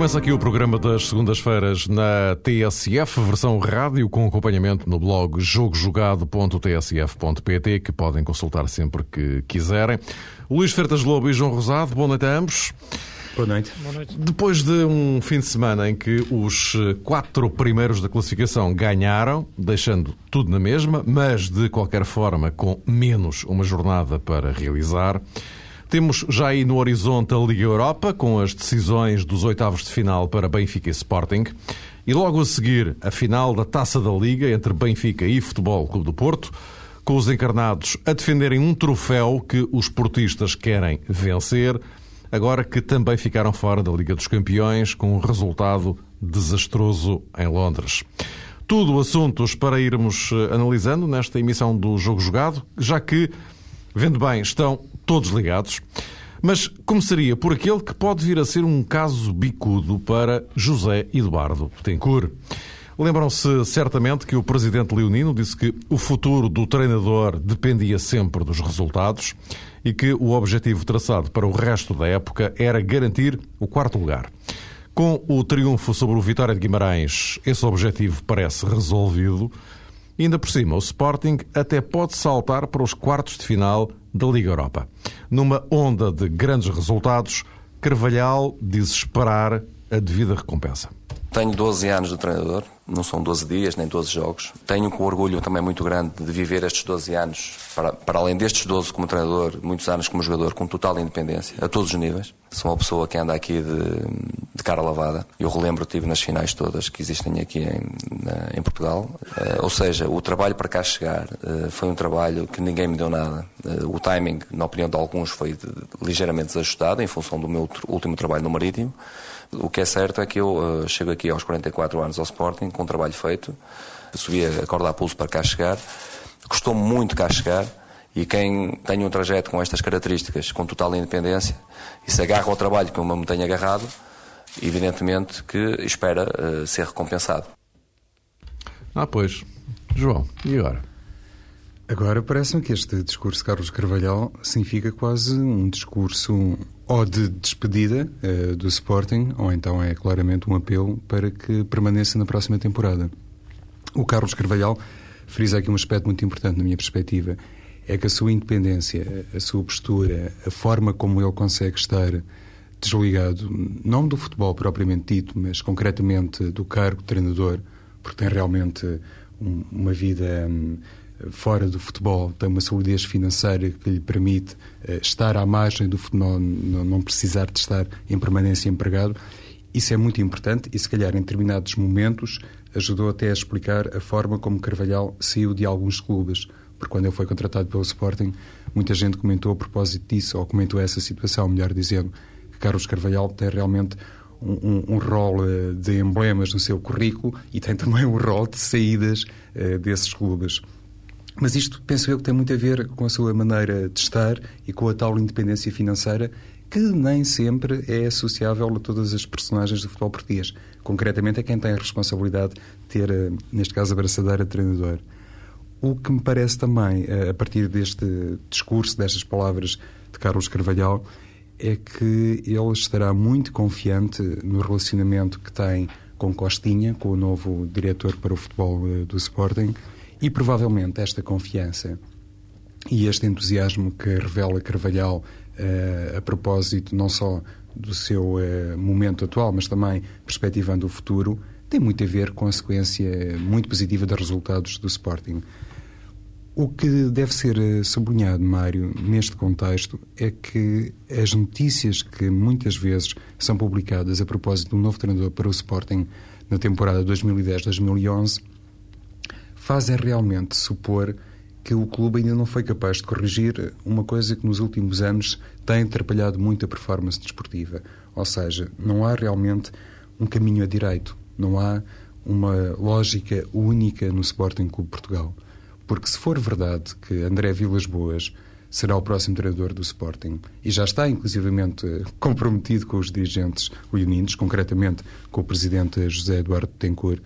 Começa aqui o programa das segundas-feiras na TSF, versão rádio, com acompanhamento no blog jogojogado.tsf.pt, que podem consultar sempre que quiserem. Luís Fertas Lobo e João Rosado, boa noite a ambos. Boa noite. Boa noite. Depois de um fim de semana em que os quatro primeiros da classificação ganharam, deixando tudo na mesma, mas de qualquer forma com menos uma jornada para realizar, temos já aí no horizonte a Liga Europa, com as decisões dos oitavos de final para Benfica e Sporting, e logo a seguir a final da Taça da Liga entre Benfica e Futebol Clube do Porto, com os encarnados a defenderem um troféu que os portistas querem vencer, agora que também ficaram fora da Liga dos Campeões, com um resultado desastroso em Londres. Tudo assuntos para irmos eh, analisando nesta emissão do Jogo Jogado, já que, vendo bem, estão todos ligados. Mas começaria por aquele que pode vir a ser um caso bicudo para José Eduardo Betancourt. Lembram-se certamente que o presidente Leonino disse que o futuro do treinador dependia sempre dos resultados e que o objetivo traçado para o resto da época era garantir o quarto lugar. Com o triunfo sobre o Vitória de Guimarães, esse objetivo parece resolvido. Ainda por cima, o Sporting até pode saltar para os quartos de final da Liga Europa. Numa onda de grandes resultados, Carvalhal diz esperar a devida recompensa. Tenho 12 anos de treinador, não são 12 dias nem 12 jogos. Tenho com orgulho também muito grande de viver estes 12 anos, para, para além destes 12 como treinador, muitos anos como jogador, com total independência, a todos os níveis. Sou uma pessoa que anda aqui de, de cara lavada. Eu relembro, tive nas finais todas que existem aqui em, na, em Portugal. Uh, ou seja, o trabalho para cá chegar uh, foi um trabalho que ninguém me deu nada. Uh, o timing, na opinião de alguns, foi de, ligeiramente desajustado em função do meu último trabalho no Marítimo. O que é certo é que eu uh, chego aqui aos 44 anos ao Sporting com um trabalho feito, subi a corda a pulso para cá chegar, custou-me muito cá chegar e quem tem um trajeto com estas características, com total independência, e se agarra ao trabalho que eu me tenho agarrado, evidentemente que espera uh, ser recompensado. Ah, pois. João, e agora? Agora parece-me que este discurso de Carlos Carvalhal significa quase um discurso ou de despedida uh, do Sporting, ou então é claramente um apelo para que permaneça na próxima temporada. O Carlos Carvalhal frisa aqui um aspecto muito importante na minha perspectiva, é que a sua independência, a sua postura, a forma como ele consegue estar desligado, não do futebol propriamente dito, mas concretamente do cargo de treinador, porque tem realmente um, uma vida... Um, fora do futebol, tem uma solidez financeira que lhe permite uh, estar à margem do futebol, não, não, precisar de estar em permanência empregado. Isso é muito importante e, se calhar, em determinados momentos, ajudou até a explicar a forma como Carvalhal saiu de alguns clubes. Porque quando ele foi contratado pelo Sporting, muita gente comentou a propósito disso, ou comentou essa situação, melhor dizendo, que Carlos Carvalhal tem realmente um, um, um, rol eh, de emblemas no seu currículo e tem também um rol de saídas uh, desses clubes. Mas isto, penso eu, que tem muito a ver com a sua maneira de estar e com a tal independência financeira que nem sempre é associável a todas as personagens do futebol português. Concretamente, é quem tem a responsabilidade de ter, eh, neste caso, a de treinador. O que me parece também, eh, a partir deste discurso, destas palavras de Carlos Carvalhal, é que ele estará muito confiante no relacionamento que tem com Costinha, com o novo diretor para o futebol eh, do Sporting, e provavelmente esta confiança e este entusiasmo que revela Carvalhal uh, a propósito não só do seu uh, momento atual, mas também perspectivando o futuro, tem muito a ver com a sequência muito positiva dos resultados do Sporting. O que deve ser eh, sublinhado, Mário, neste contexto, é que as notícias que muitas vezes são publicadas a propósito de um novo treinador para o Sporting na temporada 2010-2011 fazem realmente supor que o clube ainda não foi capaz de corrigir uma coisa que nos últimos anos tem atrapalhado muito a performance desportiva. Ou seja, não há realmente um caminho a direito, não há uma lógica única no Sporting Clube Portugal. Porque se for verdade que André Vilas Boas será o próximo treinador do Sporting e já está inclusivamente comprometido com os dirigentes leoninos, concretamente com o presidente José Eduardo Tencourt,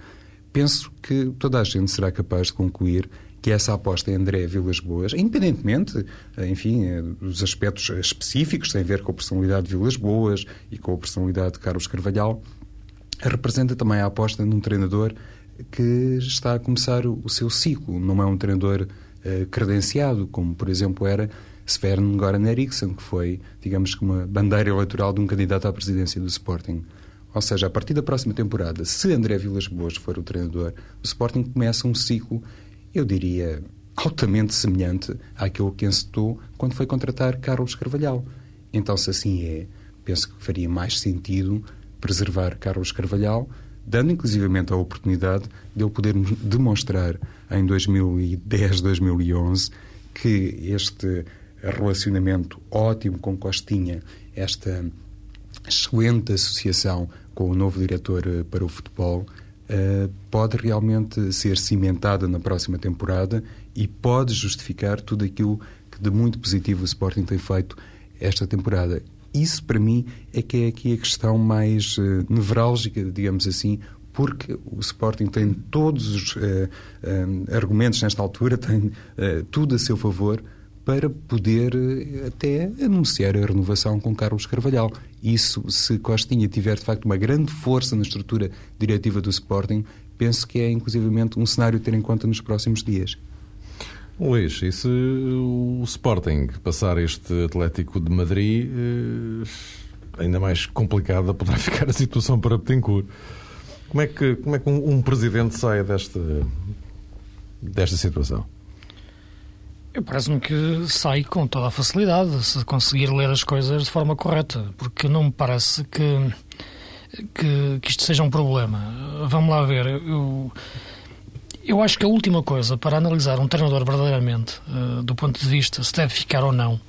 penso que toda a gente será capaz de concluir que essa aposta em André Vilas Boas, independentemente, enfim, dos aspectos específicos, tem a ver com a personalidade de Vilas Boas e com a personalidade de Carlos Carvalhal, representa também a aposta num treinador que está a começar o seu ciclo. Não é um treinador uh, credenciado, como, por exemplo, era Sven Goran Eriksson, que foi, digamos que, uma bandeira eleitoral de um candidato à presidência do Sporting. Ou seja, a partir da próxima temporada, se André Vilas Boas for o treinador, o Sporting começa um ciclo eu diria, altamente semelhante àquilo que encetou quando foi contratar Carlos Carvalhal. Então, se assim é, penso que faria mais sentido preservar Carlos Carvalhal, dando inclusivamente a oportunidade de ele poder demonstrar em 2010, 2011 que este relacionamento ótimo com Costinha, esta excelente associação com o novo diretor eh, para o futebol, uh, pode realmente ser cimentada na próxima temporada e pode justificar tudo aquilo que de muito positivo o Sporting tem feito esta temporada. Isso, para mim, é que é aqui a questão mais uh, nevrálgica, digamos assim, porque o Sporting tem todos os argumentos nesta altura, tem tudo a seu favor para poder até anunciar a renovação com Carlos Carvalhal. Isso, se Costinha tiver de facto uma grande força na estrutura diretiva do Sporting, penso que é inclusivamente um cenário a ter em conta nos próximos dias. Luís, e se o Sporting passar este Atlético de Madrid, eh, ainda mais complicada poderá ficar a situação para Betancourt. Como é que, como é que um, um presidente sai desta, desta situação? Parece-me que sai com toda a facilidade se conseguir ler as coisas de forma correta, porque não me parece que, que, que isto seja um problema. Vamos lá ver. Eu, eu acho que a última coisa para analisar um treinador verdadeiramente, uh, do ponto de vista se deve ficar ou não,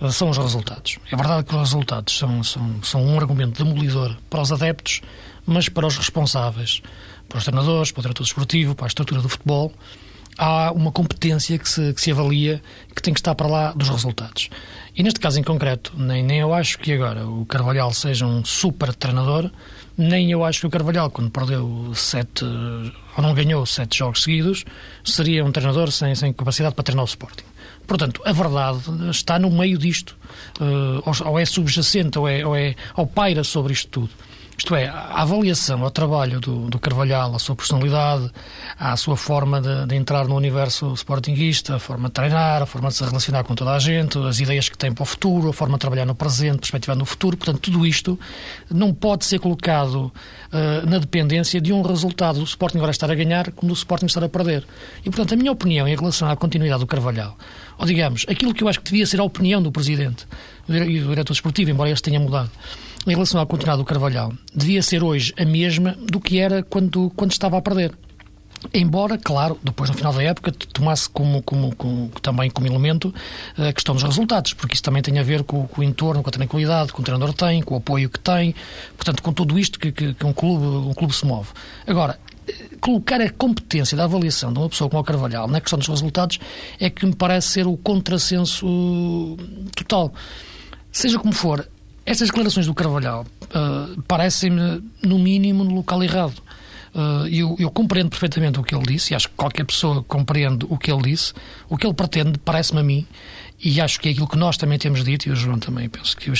uh, são os resultados. É verdade que os resultados são, são, são um argumento demolidor para os adeptos, mas para os responsáveis, para os treinadores, para o diretor desportivo, para a estrutura do futebol há uma competência que se, que se avalia que tem que estar para lá dos resultados. E neste caso em concreto, nem, nem eu acho que agora o Carvalhal seja um super treinador, nem eu acho que o Carvalhal, quando perdeu sete, ou não ganhou sete jogos seguidos, seria um treinador sem, sem capacidade para treinar o Sporting. Portanto, a verdade está no meio disto, uh, ou é subjacente, ou é, ou é, ou paira sobre isto tudo. Isto é, a avaliação ao trabalho do, do Carvalhal, a sua personalidade, a sua forma de, de, entrar no universo sportinguista, a forma de treinar, a forma de se relacionar com toda a gente, as ideias que tem para o futuro, a forma de trabalhar no presente, perspectivando no futuro. Portanto, tudo isto não pode ser colocado uh, na dependência de um resultado do Sporting agora estar a ganhar como do Sporting estar a perder. E, portanto, a minha opinião em relação à continuidade do Carvalhal, ou digamos, aquilo que eu acho que devia ser a opinião do Presidente e do Diretor Desportivo, embora este tenha mudado, em relação à continuidade do Carvalhal, devia ser hoje a mesma do que era quando, quando estava a perder. Embora, claro, depois no final da época tomasse como, como, como, também como elemento a questão dos resultados, porque isso também tem a ver com, com o entorno, com a tranquilidade que o treinador tem, com o apoio que tem, portanto, com tudo isto que, que, que um, clube, um clube se move. Agora, colocar a competência da avaliação de uma pessoa como o Carvalhal na questão dos resultados é que me parece ser o contrassenso total. Seja como for, estas declarações do Carvalhal uh, parecem-me, no mínimo, no local errado. Uh, eu, eu, compreendo perfeitamente o que ele disse, e acho que qualquer pessoa compreende o que ele disse. O que ele pretende, parece-me a mim, e acho que é aquilo que nós também temos dito, e o João também penso que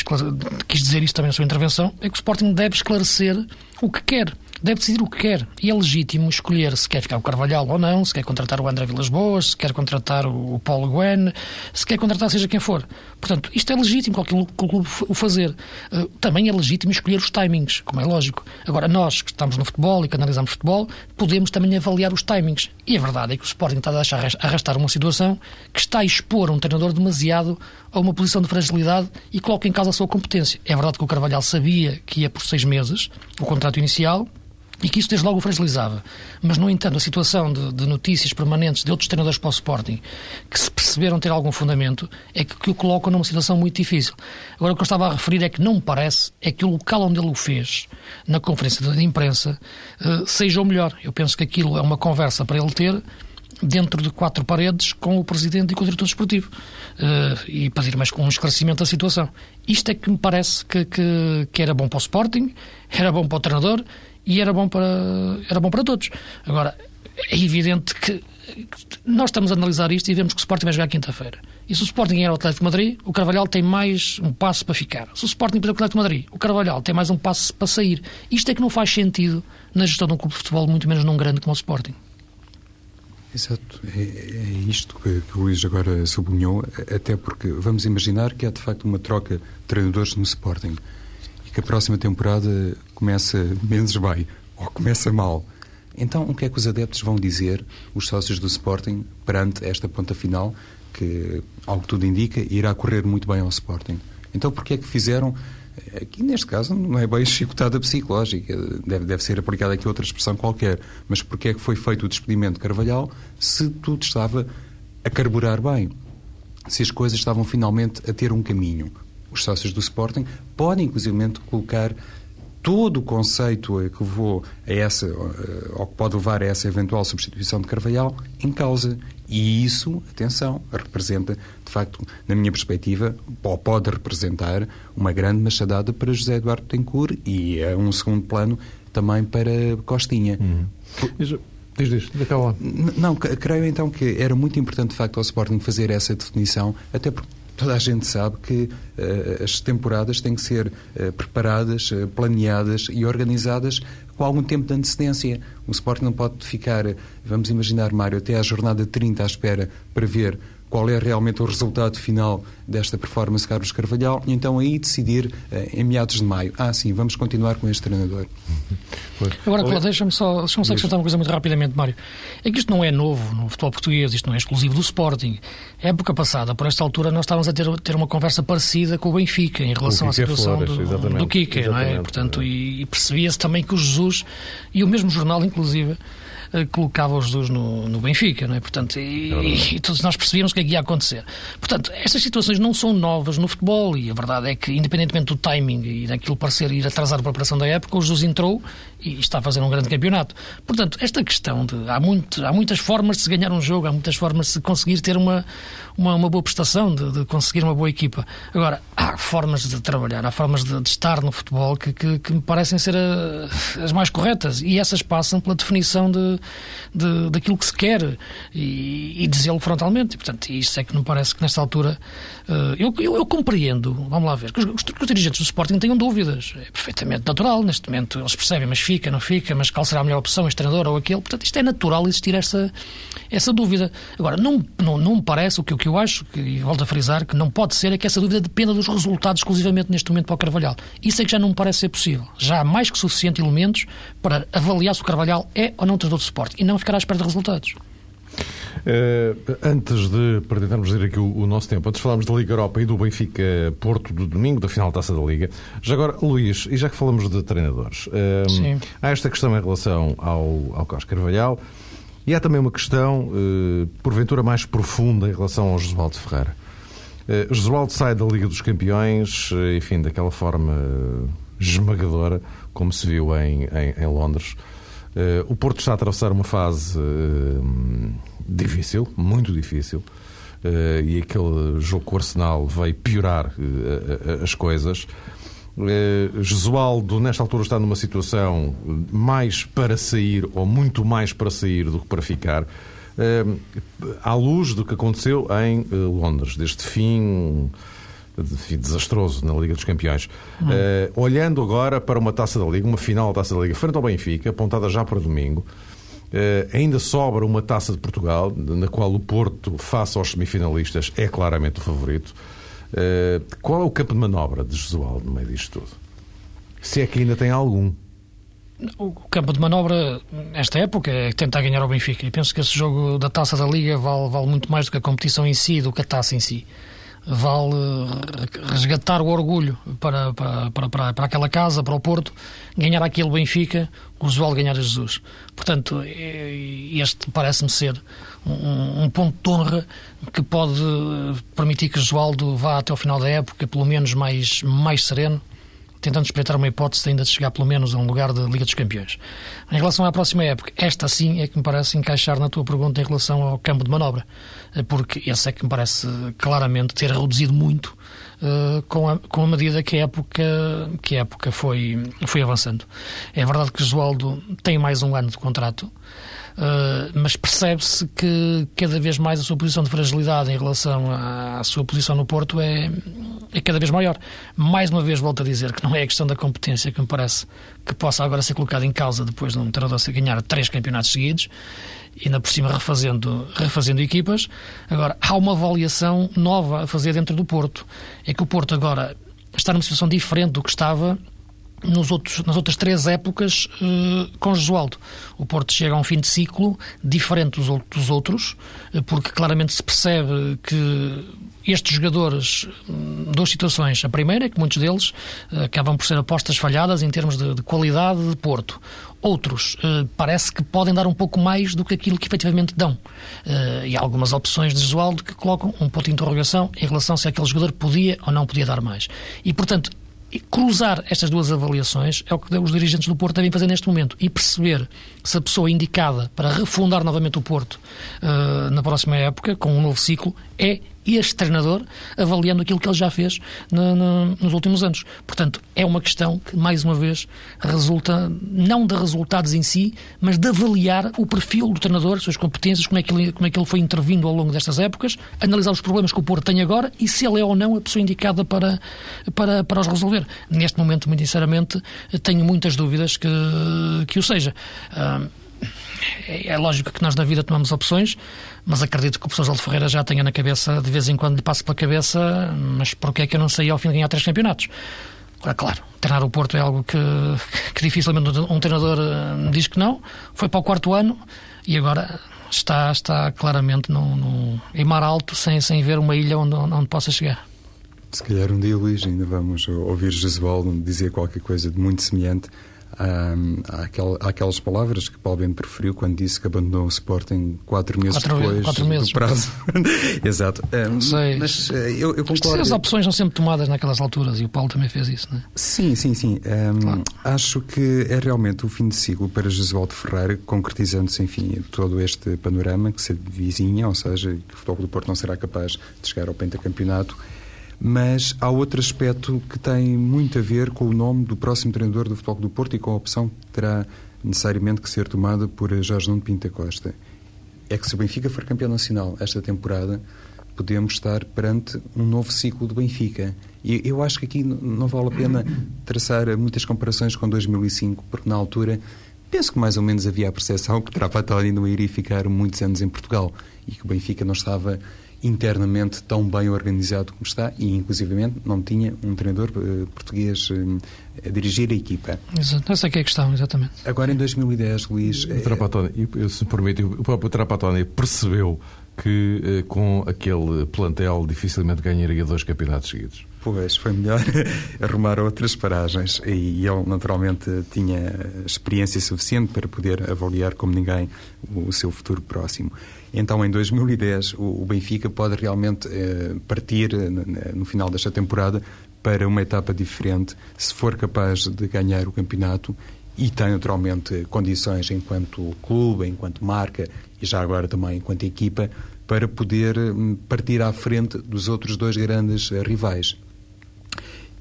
quis dizer isso também na sua intervenção, é que o Sporting deve esclarecer o que quer deve decidir o que quer. E é legítimo escolher se quer ficar o Carvalhal ou não, se quer contratar o André Vilas Boas, se quer contratar o Paulo Guen, se quer contratar seja quem for. Portanto, isto é legítimo qualquer clube o fazer. Uh, também é legítimo escolher os timings, como é lógico. Agora, nós que estamos no futebol e que analisamos futebol, podemos também avaliar os timings. E a verdade é que o Sporting está a deixar arrastar uma situação que está a expor um treinador demasiado a uma posição de fragilidade e coloca em causa a sua competência. É verdade que o Carvalhal sabia que ia por seis meses, o contrato inicial, e que isso desde logo o fragilizava. Mas, no entanto, a situação de, de, notícias permanentes de outros treinadores para o Sporting que se perceberam ter algum fundamento é que, que, o colocam numa situação muito difícil. Agora, o que eu estava a referir é que não me parece é que o local onde ele o fez, na conferência de imprensa, uh, seja o melhor. Eu penso que aquilo é uma conversa para ele ter dentro de quatro paredes com o Presidente e com o Diretor Desportivo uh, e pedir mais um esclarecimento da situação. Isto é que me parece que, que, que era bom para o Sporting, era bom para o treinador e era bom para, era bom para todos. Agora, é evidente que nós estamos a analisar isto e vemos que o Sporting vai jogar quinta-feira. E se o Sporting ganhar o Atlético de Madrid, o Carvalhal tem mais um passo para ficar. Se o Sporting perder o Atlético de Madrid, o Carvalhal tem mais um passo para sair. Isto é que não faz sentido na gestão de um clube de futebol, muito menos num grande como o Sporting. Exato. É, é isto que, que, o Luís agora sublinhou, até porque vamos imaginar que há de facto uma troca de treinadores no Sporting que a próxima temporada começa menos bem ou começa mal. Então, o que é que os adeptos vão dizer, os sócios do Sporting, perante esta ponta final, que, ao que tudo indica, irá correr muito bem ao Sporting? Então, porquê é que fizeram Aqui, neste caso, não é bem chicotada psicológica, deve, deve ser aplicada aqui outra expressão qualquer. Mas porquê é que foi feito o despedimento de Carvalhal se tudo estava a carburar bem? Se as coisas estavam finalmente a ter um caminho? Os sócios do Sporting podem, inclusive, colocar todo o conceito que vou a essa, ou que pode levar a essa eventual substituição de Carvalhal em causa. E isso, atenção, representa, de facto, na minha perspectiva, ou pode representar uma grande machadada para José Eduardo Tencourt e a um segundo plano também para Costinha. Uhum. Diz, diz, Não, creio então que era muito importante, de facto, ao Sporting fazer essa definição, até porque Toda a gente sabe que uh, as temporadas têm que ser uh, preparadas, uh, planeadas e organizadas com algum tempo de antecedência. O Sporting não pode ficar, vamos imaginar, Mário, até à jornada 30 à espera para ver qual é realmente o resultado final desta performance Carlos Carvalhal e então aí decidir em meados de maio. Ah, sim, vamos continuar com este treinador. Agora, Cláudio, deixa-me só, deixa só acrescentar uma coisa muito rapidamente, Mário. É que isto não é novo no futebol português, isto não é exclusivo do Sporting. A época passada, por esta altura, nós estávamos a ter, ter uma conversa parecida com o Benfica em relação à situação Flores, do, do Kika, não é? Portanto, e, e percebia-se também que o Jesus, e o mesmo jornal, inclusive, eh, colocava o Jesus no, no Benfica, não é? Portanto, e, é e, todos nós percebíamos o que é que ia acontecer. Portanto, estas situações não são novas no futebol e a verdade é que, independentemente do timing e daquilo parecer ir atrasar a preparação da época, o Jesus entrou e está a fazer um grande campeonato. Portanto, esta questão de. Há, muito, há muitas formas de se ganhar um jogo, há muitas formas de se conseguir ter uma, uma, uma boa prestação, de, de, conseguir uma boa equipa. Agora, há formas de trabalhar, há formas de, de estar no futebol que, que, que, me parecem ser a, as mais corretas e essas passam pela definição de, de, daquilo que se quer e, e dizê-lo frontalmente. E, portanto, isso é que me parece que nesta altura uh, eu, eu, eu, compreendo, vamos lá ver, que os, os, os, dirigentes do Sporting tenham dúvidas. É perfeitamente natural, neste momento eles percebem, mas fica, não fica, mas qual será a melhor opção, este treinador ou aquele. Portanto, isto é natural existir essa, essa dúvida. Agora, não, não, não me parece, o que, o que eu acho, que, e volto a frisar, que não pode ser, é que essa dúvida dependa dos resultados exclusivamente neste momento para o Carvalhal. Isso é que já não me parece ser possível. Já há mais que suficiente elementos para avaliar se o Carvalhal é ou não treinador de suporte e não ficar à espera de resultados. Uh, antes de, para tentarmos dizer aqui o, o, nosso tempo, antes falámos da Liga Europa e do Benfica Porto do domingo, da final da Taça da Liga. Já agora, Luís, e já que falamos de treinadores, uh, há esta questão em relação ao, ao Carlos Carvalhal e há também uma questão, uh, porventura, mais profunda em relação ao Josualdo Ferreira. Uh, Josualdo sai da Liga dos Campeões, enfim, daquela forma esmagadora, como se viu em, em, em Londres. O Porto está a atravessar uma fase difícil, muito difícil, uh, e aquele jogo com o Arsenal veio piorar as coisas. Uh, Jesualdo, nesta altura, está numa situação mais para sair, ou muito mais para sair do que para ficar, à luz do que aconteceu em Londres, deste fim desastroso na Liga dos Campeões. Hum. Uh, olhando agora para uma taça da Liga, uma final da taça da Liga, frente ao Benfica, apontada já para domingo, uh, ainda sobra uma taça de Portugal, na qual o Porto, face aos semifinalistas, é claramente o favorito. Uh, qual é o campo de manobra de Jesualdo no meio disto tudo? Se é que ainda tem algum. O campo de manobra, nesta época, é tentar ganhar o Benfica. E penso que esse jogo da taça da Liga vale, vale muito mais do que a competição em si, do que a taça em si vale resgatar o orgulho para, para, para, para, aquela casa, para o Porto, ganhar aquele Benfica, o usual ganhar a Jesus. Portanto, este parece-me ser um, um, ponto de honra que pode permitir que Josualdo vá até ao final da época, pelo menos mais, mais sereno, tentando espreitar uma hipótese de ainda de chegar pelo menos a um lugar da Liga dos Campeões. Em relação à próxima época, esta sim é que me parece encaixar na tua pergunta em relação ao campo de manobra, eh, porque esse é que me parece claramente ter reduzido muito uh, com, a, com a medida que a época, que a época foi, foi avançando. É verdade que Josualdo tem mais um ano de contrato, Uh, mas percebe-se que cada vez mais a sua posição de fragilidade em relação à, à, sua posição no Porto é, é cada vez maior. Mais uma vez volto a dizer que não é a questão da competência que me parece que possa agora ser colocada em causa depois de um treinador ganhar três campeonatos seguidos e ainda por cima refazendo, refazendo equipas. Agora, há uma avaliação nova a fazer dentro do Porto. É que o Porto agora está numa situação diferente do que estava nos outros, nas outras três épocas uh, com Jesualdo. O Porto chega a um fim de ciclo diferente dos, dos outros, uh, porque claramente se percebe que estes jogadores, hum, duas situações. A primeira é que muitos deles uh, acabam por ser apostas falhadas em termos de, de qualidade de Porto. Outros parece que podem dar um pouco mais do que aquilo que efetivamente dão. E há algumas opções de Jesualdo que colocam um ponto de interrogação em relação se aquele jogador podia ou não podia dar mais. E, portanto, cruzar estas duas avaliações é o que os dirigentes do Porto devem fazer neste momento e perceber se a pessoa indicada para refundar novamente o Porto uh, na próxima época, com um novo ciclo, é este treinador, avaliando aquilo que ele já fez no, no, nos últimos anos. Portanto, é uma questão que, mais uma vez, resulta não de resultados em si, mas de avaliar o perfil do treinador, as suas competências, como é, que ele, como é que ele foi intervindo ao longo destas épocas, analisar os problemas que o Porto tem agora e se ele é ou não a pessoa indicada para, para, para os resolver. Neste momento, muito sinceramente, tenho muitas dúvidas que, que o seja. Uh, é, é lógico que nós na vida tomamos opções, mas acredito que o professor Aldo Ferreira já tenha na cabeça, de vez em quando lhe passe pela cabeça, mas porquê é que eu não saí ao fim de ganhar três campeonatos? Agora, claro, treinar o Porto é algo que, que dificilmente um treinador eh, diz que não. Foi para o quarto ano e agora está, está claramente no, no, em mar alto, sem, sem ver uma ilha onde, onde possa chegar. Se calhar um dia, Luís, ainda vamos ouvir Jesualdo dizer qualquer coisa de muito semelhante há aquelas palavras que Paulo Bento preferiu quando disse que abandonou o Sporting quatro meses quatro, depois quatro meses, do prazo. Exato. Um, Sei. Mas uh, eu, eu concordo. As opções são sempre tomadas naquelas alturas e o Paulo também fez isso, não é? Sim, sim, sim. Um, claro. Acho que é realmente o fim de ciclo para Jesualdo Ferreira, concretizando-se, enfim, todo este panorama que se vizinha, ou seja, que o Futebol do Porto não será capaz de chegar ao pentacampeonato mas há outro aspecto que tem muito a ver com o nome do próximo treinador do Futebol do Porto e com a opção que terá necessariamente que ser tomada por Jorge Nuno Pinta Costa. É que se o Benfica for campeão nacional esta temporada, podemos estar perante um novo ciclo do Benfica. E eu acho que aqui não vale a pena traçar muitas comparações com 2005, porque na altura penso que mais ou menos havia a percepção que Trapattoni não iria ficar muitos anos em Portugal e que o Benfica não estava internamente tão bem organizado como está e, inclusivamente, não tinha um treinador uh, português uh, a dirigir a equipa. Exato, essa é que é a questão, exatamente. Agora, em 2010, Luís... O Trapattoni, se me permite, o próprio Trapattoni percebeu que uh, com aquele plantel dificilmente ganharia dois campeonatos seguidos. Pois, foi melhor arrumar outras paragens e ele naturalmente tinha experiência suficiente para poder avaliar como ninguém o seu futuro próximo. Então, em 2010, o Benfica pode realmente eh, partir eh, no final desta temporada para uma etapa diferente, se for capaz de ganhar o campeonato e tem naturalmente condições enquanto clube, enquanto marca e já agora também enquanto equipa para poder hum, partir à frente dos outros dois grandes rivais.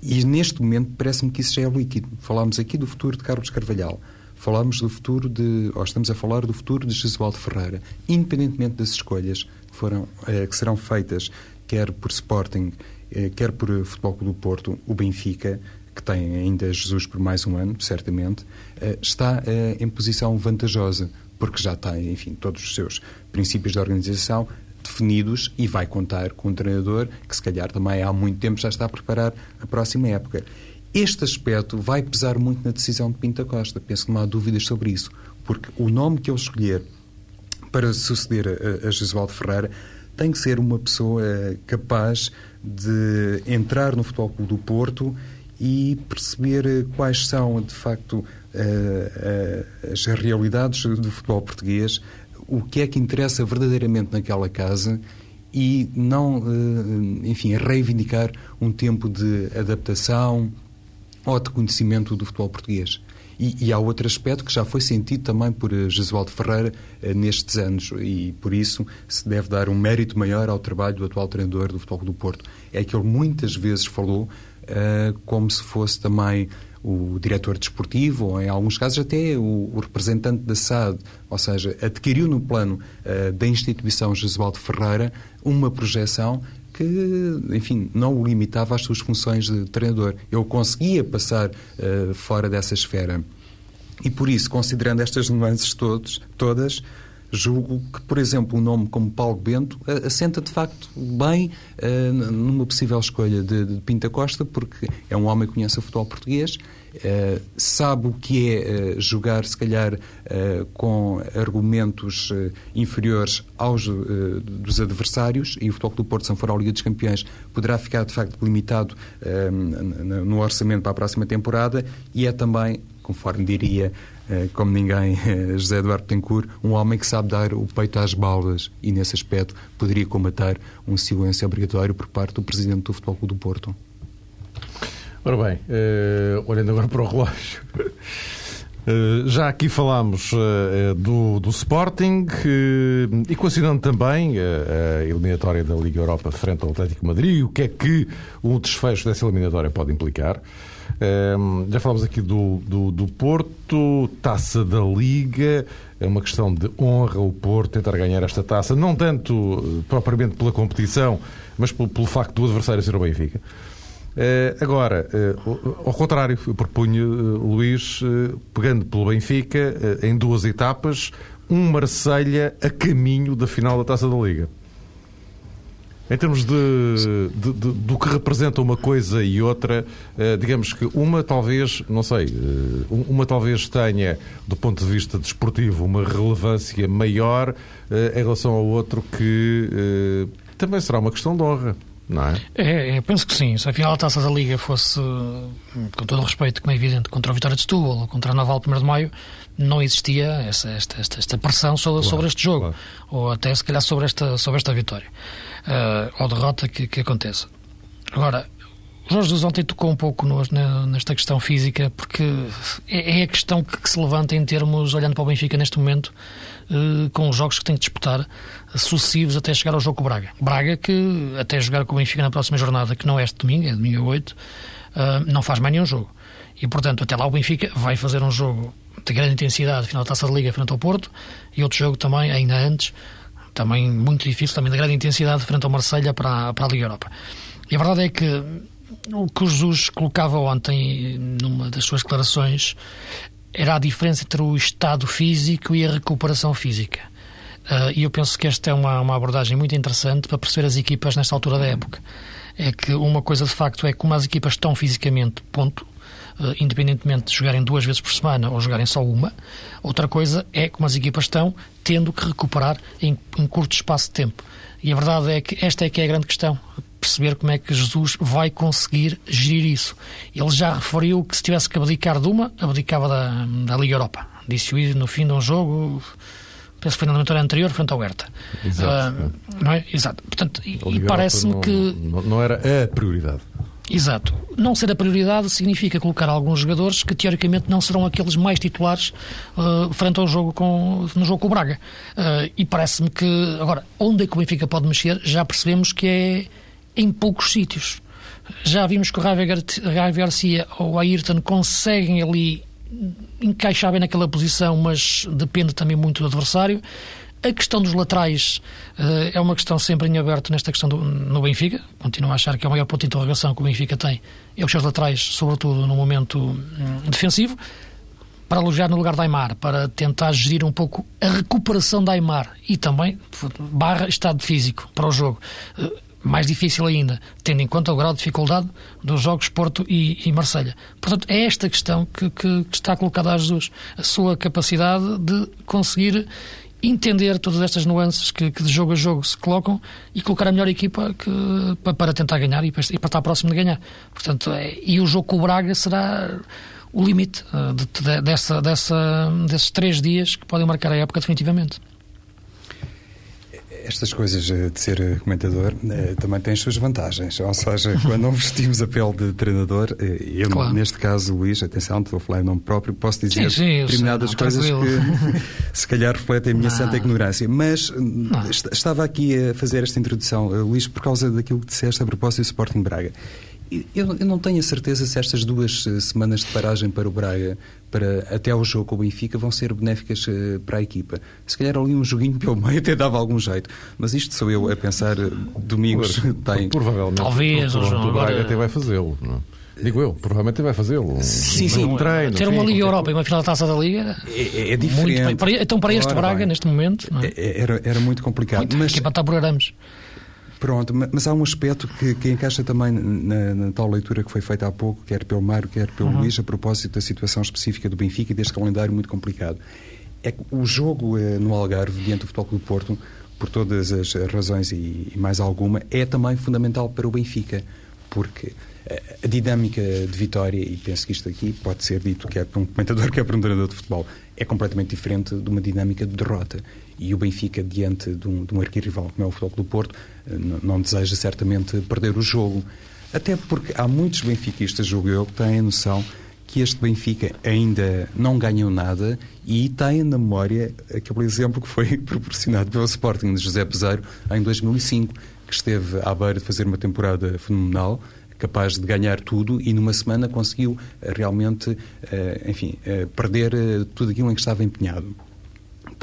E neste momento parece-me que isso já é líquido. Falámos aqui do futuro de Carlos Carvalhal. Falamos do futuro de, ou estamos a falar do futuro de Jesualdo Ferreira, independentemente das escolhas que, foram, eh, que serão feitas, quer por Sporting, eh, quer por Futebol Clube do Porto, o Benfica, que tem ainda Jesus por mais um ano, certamente, eh, está em posição vantajosa, porque já tem, enfim, todos os seus princípios de organização definidos e vai contar com um treinador que, se calhar, também há muito tempo já está a preparar a próxima época. Este aspecto vai pesar muito na decisão de Pinta Costa. Penso que não há dúvidas sobre isso, porque o nome que ele escolher para suceder a, a Jesualdo Ferreira tem que ser uma pessoa eh, capaz de entrar no Futebol Clube do Porto e perceber eh, quais são, de facto, eh, as realidades do futebol português, o que é que interessa verdadeiramente naquela casa e não, enfim, reivindicar um tempo de adaptação, ou de conhecimento do futebol português. E, e, há outro aspecto que já foi sentido também por eh, Jesualdo Ferreira eh, nestes anos e por isso se deve dar um mérito maior ao trabalho do atual treinador do Futebol do Porto. É que ele muitas vezes falou eh, como se fosse também o diretor desportivo ou, em alguns casos, até o, o representante da SAD, ou seja, adquiriu no plano uh, da instituição Jesualdo Ferreira uma projeção que, enfim, não o limitava às suas funções de treinador. Ele conseguia passar uh, fora dessa esfera. E por isso, considerando estas nuances todos, todas, julgo que, por exemplo, um nome como Paulo Bento assenta de facto bem uh, numa possível escolha de, de, Pinta Costa, porque é um homem que conhece o futebol português, uh, sabe o que é uh, jogar, se calhar, com argumentos inferiores aos dos adversários, e o Futebol do Porto, se não for Liga dos Campeões, poderá ficar de facto limitado no orçamento para a próxima temporada, e é também, conforme diria eh, como ninguém, eh, José Eduardo Tencourt, um homem que sabe dar o peito às balas e, nesse aspecto, poderia combater um silêncio obrigatório por parte do Presidente do Futebol do Porto. Ora bem, uh, olhando agora para o relógio, uh, já aqui falámos uh, do, do, Sporting e considerando também a eliminatória da Liga Europa frente ao Atlético Madrid, o que é que um desfecho dessa eliminatória pode implicar? Já falámos aqui do, do, do, Porto, taça da Liga, é uma questão de honra o Porto tentar ganhar esta taça, não tanto propriamente pela competição, mas pelo, pelo facto do adversário ser o Benfica. Uh, agora, uh, ao contrário, eu propunho, uh, Luís, pegando pelo Benfica, em duas etapas, um Marselha a caminho da final da taça da Liga. Em termos de, de, de, do que representa uma coisa e outra, eh, digamos que uma talvez, não sei, eh, uma talvez tenha, do ponto de vista desportivo, uma relevância maior eh, em relação ao outro que também será uma questão de honra. Não é? É, é, penso que sim. Se a final da taça da Liga fosse, com todo o respeito, como é evidente, contra a Vitória de Setúbal ou contra a Naval 1 de Maio, não existia essa, esta, esta, esta pressão sobre, claro, sobre este jogo. Claro. Ou até, se calhar, sobre esta, sobre esta vitória uh, ou derrota que, que aconteça. Agora, Jorge Jesus ontem tocou um pouco no, nesta questão física, porque é, é a questão que, se levanta em termos, olhando para o Benfica neste momento, uh, com os jogos que tem que disputar, sucessivos até chegar ao jogo com o Braga. Braga que, até jogar com o Benfica na próxima jornada, que não é este domingo, é domingo 8, uh, não faz mais nenhum jogo. E, portanto, até lá o Benfica vai fazer um jogo de grande intensidade, final da Taça da Liga, frente ao Porto, e outro jogo também, ainda antes, também muito difícil, também de grande intensidade, frente ao Marselha para, para a Liga Europa. E a verdade é que o que o Jesus colocava ontem numa das suas declarações era a diferença entre o estado físico e a recuperação física. Uh, e eu penso que esta é uma, uma abordagem muito interessante para perceber as equipas nesta altura da época. É que uma coisa de facto é como as equipas estão fisicamente, ponto, uh, independentemente de jogarem duas vezes por semana ou jogarem só uma. Outra coisa é como as equipas estão, tendo que recuperar em, em curto espaço de tempo. E a verdade é que esta é que é a grande questão perceber como é que Jesus vai conseguir gerir isso. Ele já referiu que se tivesse que abdicar de uma, abdicava da, da Liga Europa. Disse-o no fim de um jogo, penso que foi na eliminatória anterior, frente ao Hertha. Exato. Uh, não é? Exato. Portanto, e parece-me que... Não, não era a prioridade. Exato. Não ser a prioridade significa colocar alguns jogadores que teoricamente não serão aqueles mais titulares uh, frente ao jogo com, no jogo com o Braga. Uh, e parece-me que, agora, onde é que o Benfica pode mexer, já percebemos que é em poucos sítios. Já vimos que o Javier Garcia ou Ayrton conseguem ali encaixar bem naquela posição, mas depende também muito do adversário. A questão dos laterais uh, é uma questão sempre em aberto nesta questão do, no Benfica. Continuo a achar que é o maior ponto de interrogação que o Benfica tem é os seus laterais, sobretudo no momento um, defensivo. Para alojar no lugar da Aymar, para tentar gerir um pouco a recuperação da Aymar e também barra estado físico para o jogo. Uh, mais difícil ainda, tendo em conta o grau de dificuldade dos jogos Porto e, e Marselha. Portanto, é esta questão que, que, que, está colocada a Jesus, a sua capacidade de conseguir entender todas estas nuances que, que, de jogo a jogo se colocam e colocar a melhor equipa que, para, tentar ganhar e para, e para, estar próximo de ganhar. Portanto, é, e o jogo com o Braga será o limite uh, de, de, dessa, dessa, desses três dias que podem marcar a época definitivamente. Estas coisas eh, de ser eh, comentador eh, também têm as suas vantagens. Ou seja, quando não vestimos a pele de treinador, eu, claro. neste caso, Luís, atenção, estou a falar em nome próprio, posso dizer sim, sim, determinadas sei, não, coisas tranquilo. que se calhar refletem a minha não. santa ignorância. Mas não. estava aqui a fazer esta introdução, Luís, por causa daquilo que disseste a propósito do Sporting Braga. Eu, eu, não tenho a certeza se estas duas eh, semanas de paragem para o Braga, para até o jogo com o Benfica, vão ser benéficas uh, para a equipa. Se calhar ali um joguinho pelo meio até dava algum jeito. Mas isto sou eu a pensar, uh, domingos tem. Provavelmente. Talvez, o, Braga até vai fazê-lo. Digo eu, provavelmente vai fazê-lo. Sim, sim. Um treino, Ter uma Liga Europa e uma final da Taça da Liga é, é diferente. Muito, então, para este Braga, bem. neste momento. É? Era, era muito complicado. Muito, mas... para estar por arames. Pronto, mas há um aspecto que, que encaixa também na, na, tal leitura que foi feita há pouco, quer pelo Mário, quer pelo uhum. Luís, a propósito da situação específica do Benfica e deste calendário muito complicado. É que o jogo eh, no Algarve, diante do Futebol Clube do Porto, por todas as razões e, e mais alguma, é também fundamental para o Benfica, porque a dinâmica de vitória, e penso que isto aqui pode ser dito quer para um comentador, quer para um treinador de futebol, é completamente diferente de uma dinâmica de derrota. E o Benfica, diante de um, de um arquirrival como é o Futebol do Porto, eh, não, deseja certamente perder o jogo. Até porque há muitos benfiquistas, julgo eu, que têm a noção que este Benfica ainda não ganhou nada e têm na memória aquele exemplo que foi proporcionado pelo Sporting de José Peseiro em 2005, que esteve à beira de fazer uma temporada fenomenal, capaz de ganhar tudo e numa semana conseguiu eh, realmente, eh, enfim, perder tudo aquilo em que estava empenhado.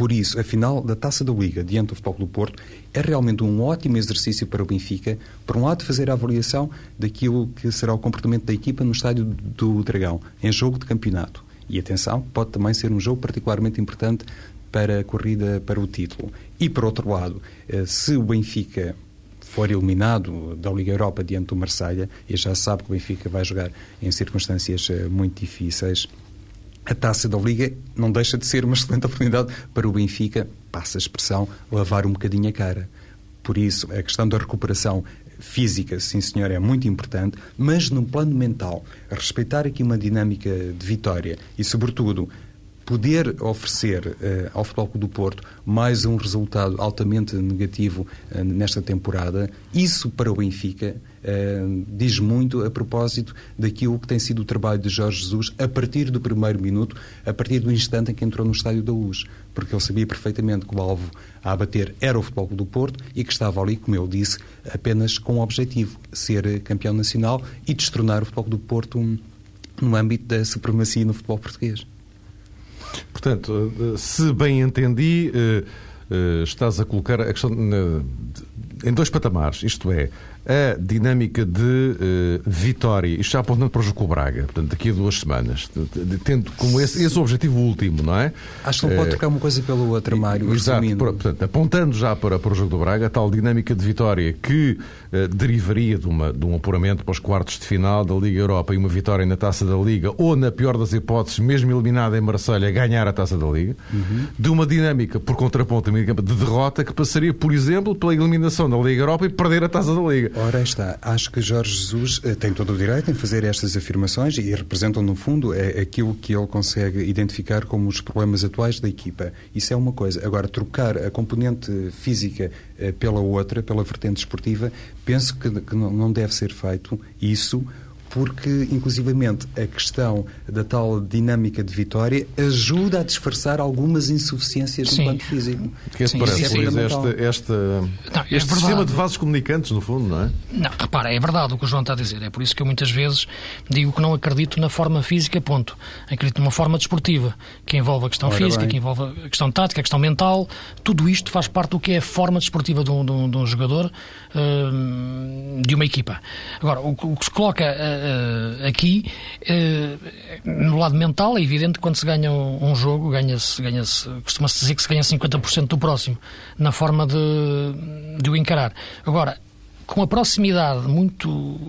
Por isso, a final da Taça da Liga diante do Futebol do Porto é realmente um ótimo exercício para o Benfica, por um lado fazer a avaliação daquilo que será o comportamento da equipa no estádio do Dragão, em jogo de campeonato. E atenção, pode também ser um jogo particularmente importante para a corrida para o título. E por outro lado, se o Benfica for eliminado da Liga Europa diante do Marselha e já sabe que o Benfica vai jogar em circunstâncias eh, muito difíceis, a taça da Liga não deixa de ser uma excelente oportunidade para o Benfica, passa a expressão, lavar um bocadinho a cara. Por isso, a questão da recuperação física, sim senhor, é muito importante, mas no plano mental, respeitar aqui uma dinâmica de vitória e, sobretudo, poder oferecer uh, ao Futebol Clube do Porto mais um resultado altamente negativo uh, nesta temporada, isso para o Benfica uh, diz muito a propósito daquilo que tem sido o trabalho de Jorge Jesus a partir do primeiro minuto, a partir do instante em que entrou no Estádio da Luz, porque ele sabia perfeitamente que o alvo a abater era o Futebol do Porto e que estava ali, como eu disse, apenas com o objetivo ser campeão nacional e destronar o Futebol do Porto no âmbito da supremacia no futebol português. Portanto, eh, se bem entendi, eh, eh, estás a colocar a questão em dois patamares, isto é, a dinâmica de uh, vitória, isto já apontando para o Jogo Braga, portanto, daqui a duas semanas, tendo como esse, esse objetivo último, não é? Acho que não pode uh, trocar uma coisa pela outra, Mário. Exato, portanto, apontando já para, para o Jogo do Braga, a tal dinâmica de vitória que uh, derivaria de, uma, de um apuramento para os quartos de final da Liga Europa e uma vitória na Taça da Liga, ou, na pior das hipóteses, mesmo eliminada em Marselha, ganhar a Taça da Liga, uhum. de uma dinâmica, por contraponto, de derrota que passaria, por exemplo, pela eliminação da Liga Europa e perder a Taça da Liga. Ora está, acho que Jorge Jesus eh, tem todo o direito em fazer estas afirmações e representam, no fundo, é aquilo que ele consegue identificar como os problemas atuais da equipa. Isso é uma coisa. Agora, trocar a componente física eh, pela outra, pela vertente esportiva, penso que não deve ser feito isso porque, inclusivamente, a questão da tal dinâmica de vitória ajuda a disfarçar algumas insuficiências Sim. no plano físico. Que é Sim, parece, é Luís, esta, esta, não, é este sistema de vasos comunicantes, no fundo, não é? Não, repara, é verdade o que o João está a dizer. É por isso que eu muitas vezes digo que não acredito na forma física, ponto. Acredito numa forma desportiva, que envolve a questão Ora física, bem. que envolve a questão tática, a questão mental. Tudo isto faz parte do que é a forma desportiva de um, de um, de um jogador, hum, de uma equipa. Agora, o que se coloca uh, aqui, uh, no lado mental, é evidente que quando se ganha um, um jogo, ganha-se, ganha costuma-se dizer que se ganha 50% do próximo, na forma de, de o encarar. Agora, com a proximidade muito,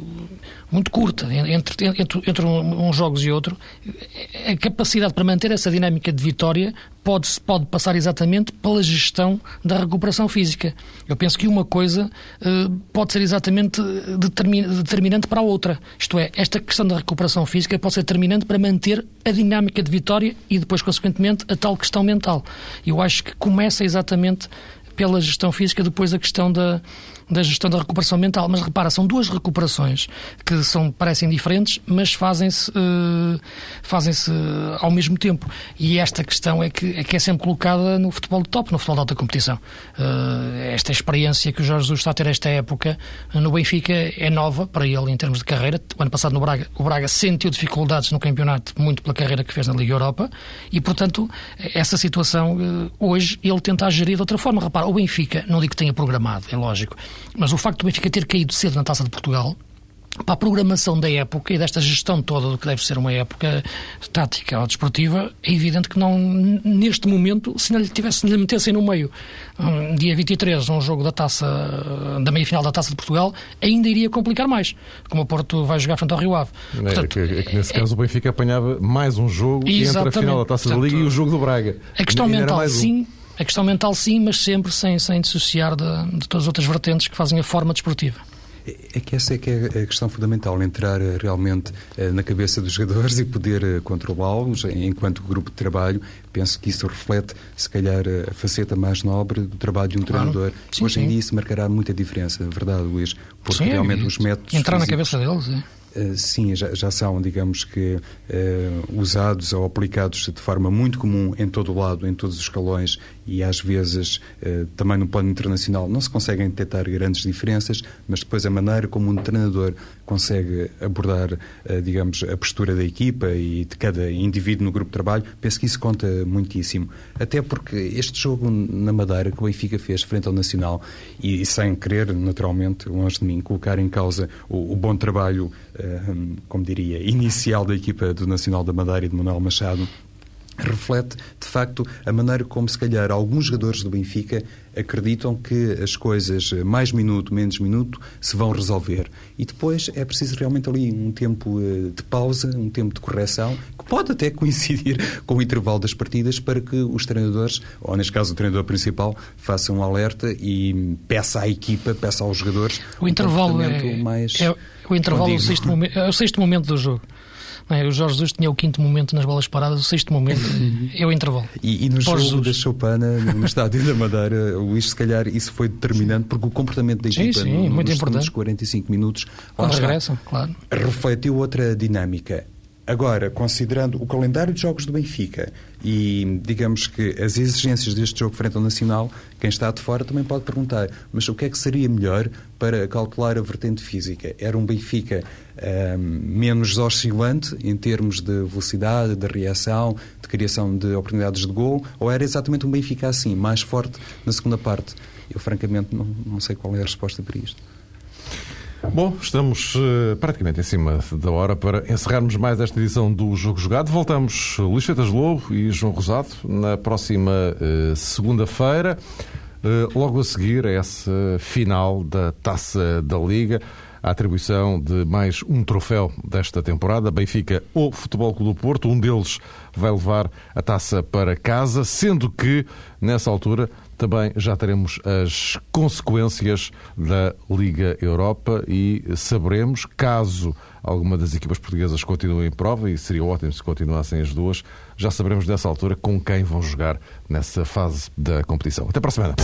muito curta entre, entre, entre uns jogos e outro, a capacidade para manter essa dinâmica de vitória pode, pode passar exatamente pela gestão da recuperação física. Eu penso que uma coisa uh, pode ser exatamente determinante para a outra. Isto é, esta questão da recuperação física pode ser determinante para manter a dinâmica de vitória e depois, consequentemente, a tal questão mental. Eu acho que começa exatamente pela gestão física, depois a questão da, da gestão da recuperação mental. Mas repara, são duas recuperações que são, parecem diferentes, mas fazem-se uh, fazem-se ao mesmo tempo. E esta questão é que, é que é sempre colocada no futebol de top, no futebol de alta competição. Uh, esta experiência que o Jorge Jesus está a ter esta época no Benfica é nova para ele em termos de carreira. O ano passado no Braga, o Braga sentiu dificuldades no campeonato muito pela carreira que fez na Liga Europa e, portanto, essa situação uh, hoje ele tenta gerir de outra forma. Repara, o Benfica, não digo que tenha programado, é lógico, mas o facto do Benfica ter caído cedo na Taça de Portugal para a programação da época e desta gestão toda do que deve ser uma época tática ou desportiva, é evidente que não, neste momento, se não lhe, tivesse, se lhe metessem no meio, um, dia 23, um jogo da taça, da meia-final da Taça de Portugal, ainda iria complicar mais, como o Porto vai jogar frente ao Rio Ave. É, Portanto, é, que, é que nesse é, caso o Benfica apanhava mais um jogo entre a final da Taça Portanto, da Liga e o jogo do Braga. A questão mental, sim, a questão mental sim, mas sempre sem, sem dissociar de, de todas as outras vertentes que fazem a forma desportiva. É que essa é que é a questão fundamental, entrar eh, realmente eh, na cabeça dos jogadores e poder eh, controlá-los enquanto grupo de trabalho. Penso que isso reflete, se calhar, a faceta mais nobre do trabalho de um claro. treinador. Sim, Hoje sim. em dia isso marcará muita diferença, verdade, Luís? Porque sim, realmente os métodos. Entrar na cabeça deles, é. Eh, sim, já, já, são, digamos que, uh, usados ou aplicados de forma muito comum em todo o lado, em todos os escalões e às vezes uh, também no plano internacional não se conseguem detectar grandes diferenças, mas depois a maneira como um treinador consegue abordar, uh, digamos, a postura da equipa e de cada indivíduo no grupo de trabalho, penso que isso conta muitíssimo. Até porque este jogo na Madeira que o Benfica fez frente ao Nacional e, sem querer, naturalmente, longe de mim, colocar em causa o, o bom trabalho Ehm, como diria, inicial da equipa do Nacional da Madeira e de Manuel Machado, reflete, de facto, a maneira como, se calhar, alguns jogadores do Benfica acreditam que as coisas, mais minuto, menos minuto, se vão resolver. E depois é preciso realmente ali um tempo eh, de pausa, um tempo de correção, que pode até coincidir com o intervalo das partidas para que os treinadores, ou neste caso o treinador principal, façam um alerta e peça à equipa, peça aos jogadores o intervalo é, mais é, o intervalo é o, sexto momento, é o sexto momento do jogo. É? O Jorge Jesus tinha o quinto momento nas bolas paradas, o sexto momento é o intervalo. E, e no Pós jogo Jesus. da Choupana, no estádio da Madeira, Luís, se calhar isso foi determinante porque o comportamento da equipa sim, sim, no, muito nos importante. 45 minutos Quando regressam, claro. refletiu outra dinâmica. Agora, considerando o calendário de jogos do Benfica e, digamos que, as exigências deste jogo frente ao Nacional, quem está de fora também pode perguntar, mas o que é que seria melhor para calcular a vertente física? Era um Benfica um, menos oscilante em termos de velocidade, de reação, de criação de oportunidades de gol, ou era exatamente um Benfica assim, mais forte na segunda parte? Eu, francamente, não, não sei qual é a resposta para isto. Bom, estamos uh, praticamente em cima da hora para encerrarmos mais esta edição do Jogo Jogado. Voltamos Luís Fetas Lobo e João Rosado na próxima uh, segunda-feira, uh, logo a seguir a essa final da Taça da Liga, a atribuição de mais um troféu desta temporada, Benfica ou Futebol Clube do Porto. Um deles vai levar a taça para casa, sendo que, nessa altura, também já teremos as consequências da Liga Europa e saberemos, caso alguma das equipas portuguesas continue em prova, e seria ótimo se continuassem as duas, já saberemos nessa altura com quem vão jogar nessa fase da competição. Até para a semana.